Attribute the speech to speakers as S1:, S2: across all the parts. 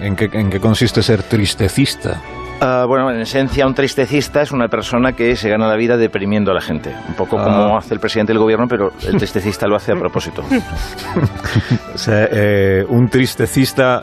S1: ¿En qué, en qué consiste ser tristecista?
S2: Uh, bueno, en esencia, un tristecista es una persona que se gana la vida deprimiendo a la gente. Un poco como
S1: Ah.
S2: hace el presidente del gobierno, pero el tristecista lo hace a propósito.
S1: O sea, eh, un tristecista,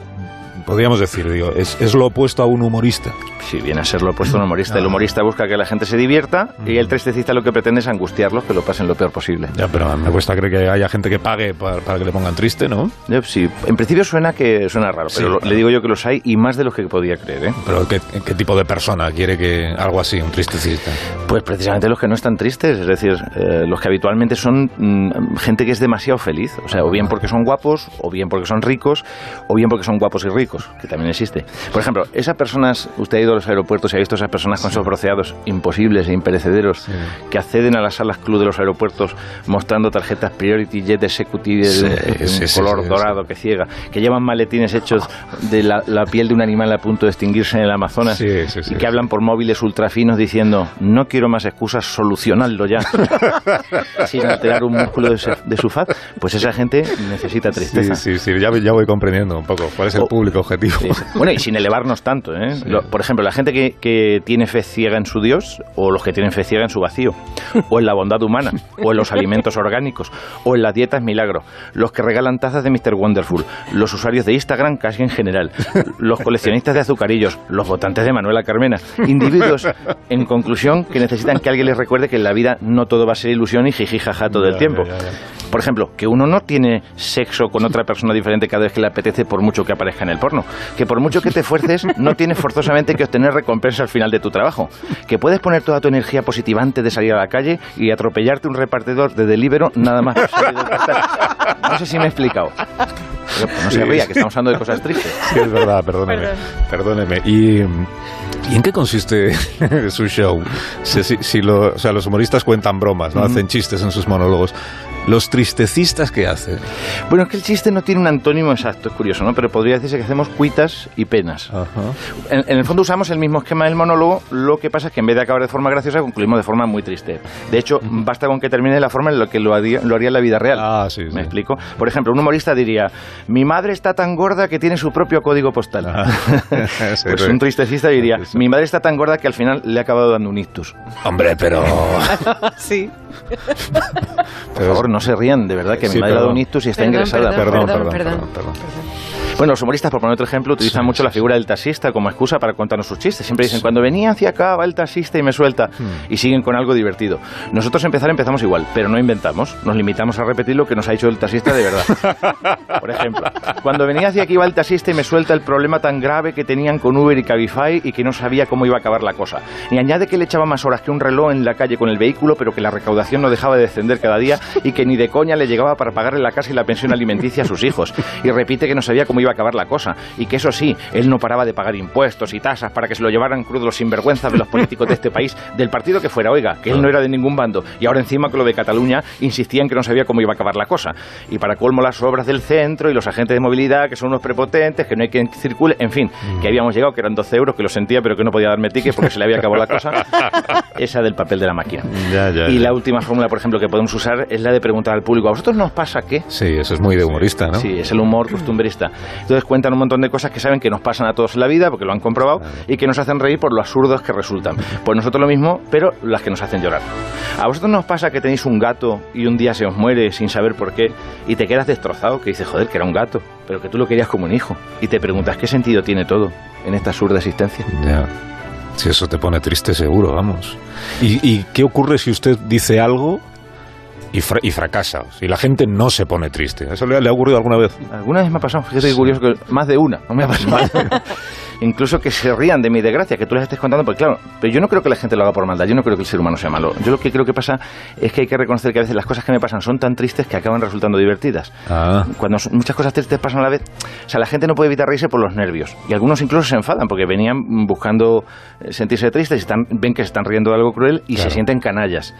S1: podríamos decir, digo, es, es lo opuesto a un humorista.
S2: Si viene a ser lo opuesto a un humorista. El humorista busca que la gente se divierta y el tristecista lo que pretende es angustiarlos, que lo pasen lo peor posible.
S1: Ya, pero me cuesta creer que haya gente que pague para, para que le pongan triste, ¿no?
S2: Sí, en principio suena que suena raro,
S1: Sí,
S2: pero lo-
S1: claro.
S2: le digo yo que los hay y más de los que podía creer. ¿eh?
S1: Pero ¿qué, qué tipo de persona quiere que algo así, un tristecista?
S2: Pues precisamente los que no están tristes, es decir, eh, los que habitualmente son mm, gente que es demasiado feliz, o sea, o bien porque son guapos, o bien porque son ricos, o bien porque son guapos y ricos, que también existe. Por ejemplo, esas personas, usted ha ido a los aeropuertos y ha visto esas personas con esos bronceados imposibles e imperecederos que acceden a las salas club de los aeropuertos mostrando tarjetas Priority Jet Executive
S1: Sí, sí, sí,
S2: color
S1: sí,
S2: dorado que ciega, que llevan maletines hechos de la, la piel de un animal a punto de extinguirse en el Amazonas
S1: Sí, sí, sí,
S2: y que
S1: sí.
S2: hablan por móviles ultrafinos diciendo no quiero más excusas, solucionadlo ya sin alterar un músculo de, se- de su faz, pues esa gente necesita tristeza.
S1: Sí, sí, sí, ya, ya voy comprendiendo un poco cuál es el
S2: O-
S1: público objetivo.
S2: Sí. Bueno, y sin elevarnos tanto, ¿eh? Lo- por ejemplo, la gente que, que tiene fe ciega en su Dios, o los que tienen fe ciega en su vacío, o en la bondad humana, o en los alimentos orgánicos, o en las dietas milagro, los que regalan tazas de Mr. Wonderful, los usuarios de Instagram casi en general, los coleccionistas de azucarillos, los votantes de Manuela Carmena, individuos, en conclusión, que necesitan que alguien les recuerde que en la vida no todo va a ser ilusión y jiji jaja todo el tiempo.
S1: ya, ya.
S2: Por ejemplo, que uno no tiene sexo con otra persona diferente cada vez que le apetece por mucho que aparezca en el porno. Que por mucho que te esfuerces, no tienes forzosamente que obtener recompensa al final de tu trabajo. Que puedes poner toda tu energía positiva antes de salir a la calle y atropellarte un repartidor de Delibero nada más. No sé si me he explicado. Pero, pues, no se ría, que estamos hablando de cosas tristes.
S1: Sí, es verdad, perdóneme.
S3: Perdón.
S1: Perdóneme. ¿Y, ¿Y en qué consiste su show? Si, si- si lo- o sea, los humoristas cuentan bromas, ¿no? Hacen chistes en sus monólogos. ¿Los tristecistas qué hacen?
S2: Bueno, es que el chiste no tiene un antónimo exacto, es curioso, ¿no? Pero podría decirse que hacemos cuitas y penas.
S1: Ajá.
S2: En, en el fondo usamos el mismo esquema del monólogo, lo que pasa es que en vez de acabar de forma graciosa, concluimos de forma muy triste. De hecho, basta con que termine de la forma en la que lo haría, lo haría en la vida real.
S1: Ah, sí, sí.
S2: ¿Me explico? Por ejemplo, un humorista diría, mi madre está tan gorda que tiene su propio código postal.
S1: Ah. Sí,
S2: pues un tristecista diría,
S1: Sí, sí.
S2: mi madre está tan gorda que al final le ha acabado dando un ictus.
S1: Hombre, pero...
S3: Sí.
S2: Por favor, no se rían, de verdad, que
S1: Sí,
S2: mi madre ha dado un ictus y está
S3: Perdón,
S2: ingresada.
S1: Perdón,
S3: Perdón,
S1: perdón,
S3: perdón.
S1: perdón, perdón.
S2: Bueno, los humoristas, por poner otro ejemplo, utilizan
S1: Sí,
S2: mucho la figura del taxista como excusa para contarnos sus chistes. Siempre dicen, cuando venía hacia acá va el taxista y me suelta.
S1: Hmm.
S2: Y siguen con algo divertido. Nosotros empezar empezamos igual, pero no inventamos. Nos limitamos a repetir lo que nos ha dicho el taxista de verdad. Por ejemplo, cuando venía hacia aquí va el taxista y me suelta el problema tan grave que tenían con Uber y Cabify y que no sabía cómo iba a acabar la cosa. Y añade que le echaba más horas que un reloj en la calle con el vehículo, pero que la recaudación no dejaba de descender cada día y que ni de coña le llegaba para pagarle la casa y la pensión alimenticia a sus hijos. Y repite que no sabía cómo iba a acabar la cosa y que eso sí, él no paraba de pagar impuestos y tasas para que se lo llevaran crudo los sinvergüenzas de los políticos de este país, del partido que fuera, oiga, que él no era de ningún bando y ahora encima con lo de Cataluña insistía en que no sabía cómo iba a acabar la cosa. Y para colmo las obras del centro y los agentes de movilidad que son unos prepotentes, que no hay quien circule, en fin, que habíamos llegado que eran 12 euros, que lo sentía pero que no podía darme ticket porque se le había acabado la cosa. Esa del papel de la máquina.
S1: Ya, ya,
S2: Y
S1: ya.
S2: la última fórmula, por ejemplo, que podemos usar es la de preguntar al público, ¿a vosotros nos pasa qué?
S1: Sí, eso es muy de humorista, ¿no?
S2: Sí, es el humor costumbrista. Entonces cuentan un montón de cosas que saben que nos pasan a todos en la vida, porque lo han comprobado, y que nos hacen reír por lo absurdos que resultan. Pues nosotros lo mismo, pero las que nos hacen llorar. ¿A vosotros nos pasa que tenéis un gato y un día se os muere sin saber por qué y te quedas destrozado? Que dices, joder, que era un gato, pero que tú lo querías como un hijo. Y te preguntas, ¿qué sentido tiene todo en esta absurda existencia?
S1: Ya. Si eso te pone triste, seguro, vamos. ¿Y, y qué ocurre si usted dice algo y, fra- y fracasa? Si la gente no se pone triste. ¿Eso le, le ha ocurrido alguna vez?
S2: Alguna vez me ha pasado, fíjate qué curioso, que más de una, no me ha pasado. Incluso que se rían de mi desgracia, que tú les estés contando, porque claro, pero yo no creo que la gente lo haga por maldad, yo no creo que el ser humano sea malo. Yo lo que creo que pasa es que hay que reconocer que a veces las cosas que me pasan son tan tristes que acaban resultando divertidas.
S1: Ah,
S2: Cuando muchas cosas tristes pasan a la vez, o sea, la gente no puede evitar reírse por los nervios. Y algunos incluso se enfadan porque venían buscando eh, sentirse tristes y están, ven que se están riendo de algo cruel y
S1: Claro.
S2: se sienten canallas.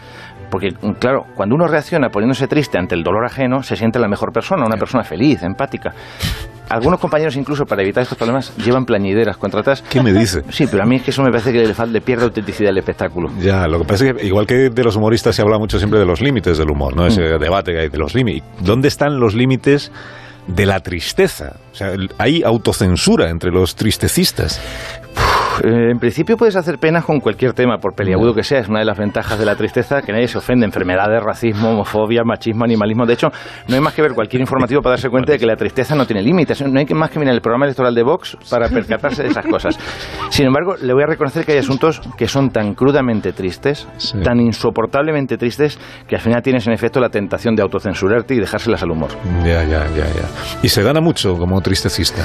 S2: Porque, claro, cuando uno reacciona poniéndose triste ante el dolor ajeno, se siente la mejor persona, una persona feliz, empática. Algunos compañeros, incluso para evitar estos problemas, llevan plañideras contratadas.
S1: ¿qué me dice?
S2: Sí, pero a mí es que eso me parece que le, le pierde autenticidad al espectáculo.
S1: Ya, lo que pasa es que igual que de los humoristas se habla mucho siempre de los límites del humor, ¿no? Ese
S2: Mm.
S1: debate que hay de los límites. ¿Dónde están los límites de la tristeza. O sea, hay autocensura entre los tristecistas.
S2: Eh, en principio puedes hacer penas con cualquier tema, por peliagudo que sea. Es una de las ventajas de la tristeza, que nadie se ofende. Enfermedades, racismo, homofobia, machismo, animalismo. De hecho, no hay más que ver cualquier informativo para darse cuenta de que la tristeza no tiene límites. No hay más que mirar el programa electoral de Vox para percatarse de esas cosas. Sin embargo, le voy a reconocer que hay asuntos que son tan crudamente tristes, tan insoportablemente tristes, que al final tienes en efecto la tentación de autocensurarte y dejárselas al humor.
S1: Ya, ya, ya, ya. ¿Y se gana mucho como tristecista?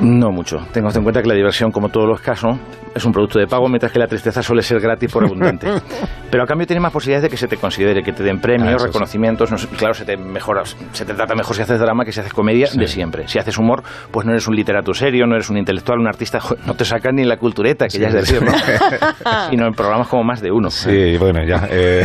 S2: No mucho. Tengo en cuenta que la diversión, como todos los casos, es un producto de pago, mientras que la tristeza suele ser gratis por abundante. Pero a cambio tienes más posibilidades de que se te considere, que te den premios, ah, reconocimientos. claro, se te mejora, se te trata mejor si haces drama que si haces comedia de siempre. Si haces humor, pues no eres un literato serio, no eres un intelectual, un artista, no te sacan ni la cultureta, que ya es decir, ¿no? Sino en programas como más de uno.
S1: Sí, bueno, ya. Eh.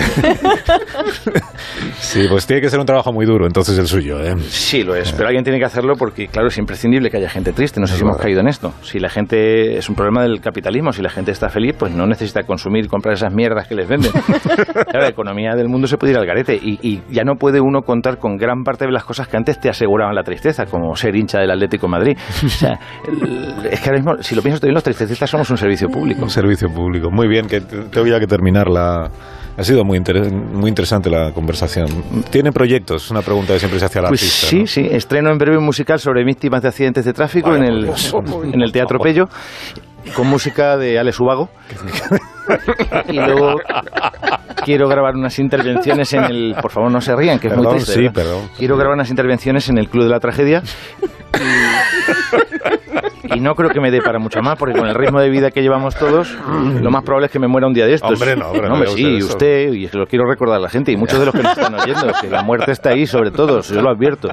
S1: sí, pues tiene que ser un trabajo muy duro, entonces el suyo. ¿eh?
S2: Sí, lo es. Pero alguien tiene que hacerlo porque, claro, es imprescindible que haya gente triste. No sé si hemos caído en esto. Si la gente es un problema del capitalismo, si la gente está feliz, pues no necesita consumir y comprar esas mierdas que les venden. la economía del mundo se puede ir al garete y, ya no puede uno contar con gran parte de las cosas que antes te aseguraban la tristeza, como ser hincha del Atlético Madrid. O sea, es que ahora mismo, si lo piensas bien, los tristecistas somos un servicio público.
S1: Un servicio público. Muy bien, que tengo ya que terminar la... Ha sido muy, muy interesante la conversación. ¿Tiene proyectos? Una pregunta que siempre se hace a la
S2: pues Sí, sí. Estreno en breve un musical sobre víctimas de accidentes de tráfico en, el, en el Teatro Pello con música de Alex Ubago. y luego quiero grabar unas intervenciones en el. Por favor, no se rían, que es muy triste.
S1: Sí, perdón.
S2: Quiero grabar unas intervenciones en el Club de la Tragedia. Y, no creo que me dé para mucho más, porque con el ritmo de vida que llevamos todos, lo más probable es que me muera un día de estos.
S1: Hombre, no, hombre, no,
S2: sí, usted, y lo quiero recordar a la gente, y muchos de los que nos están oyendo, que la muerte está ahí sobre todo, yo lo advierto.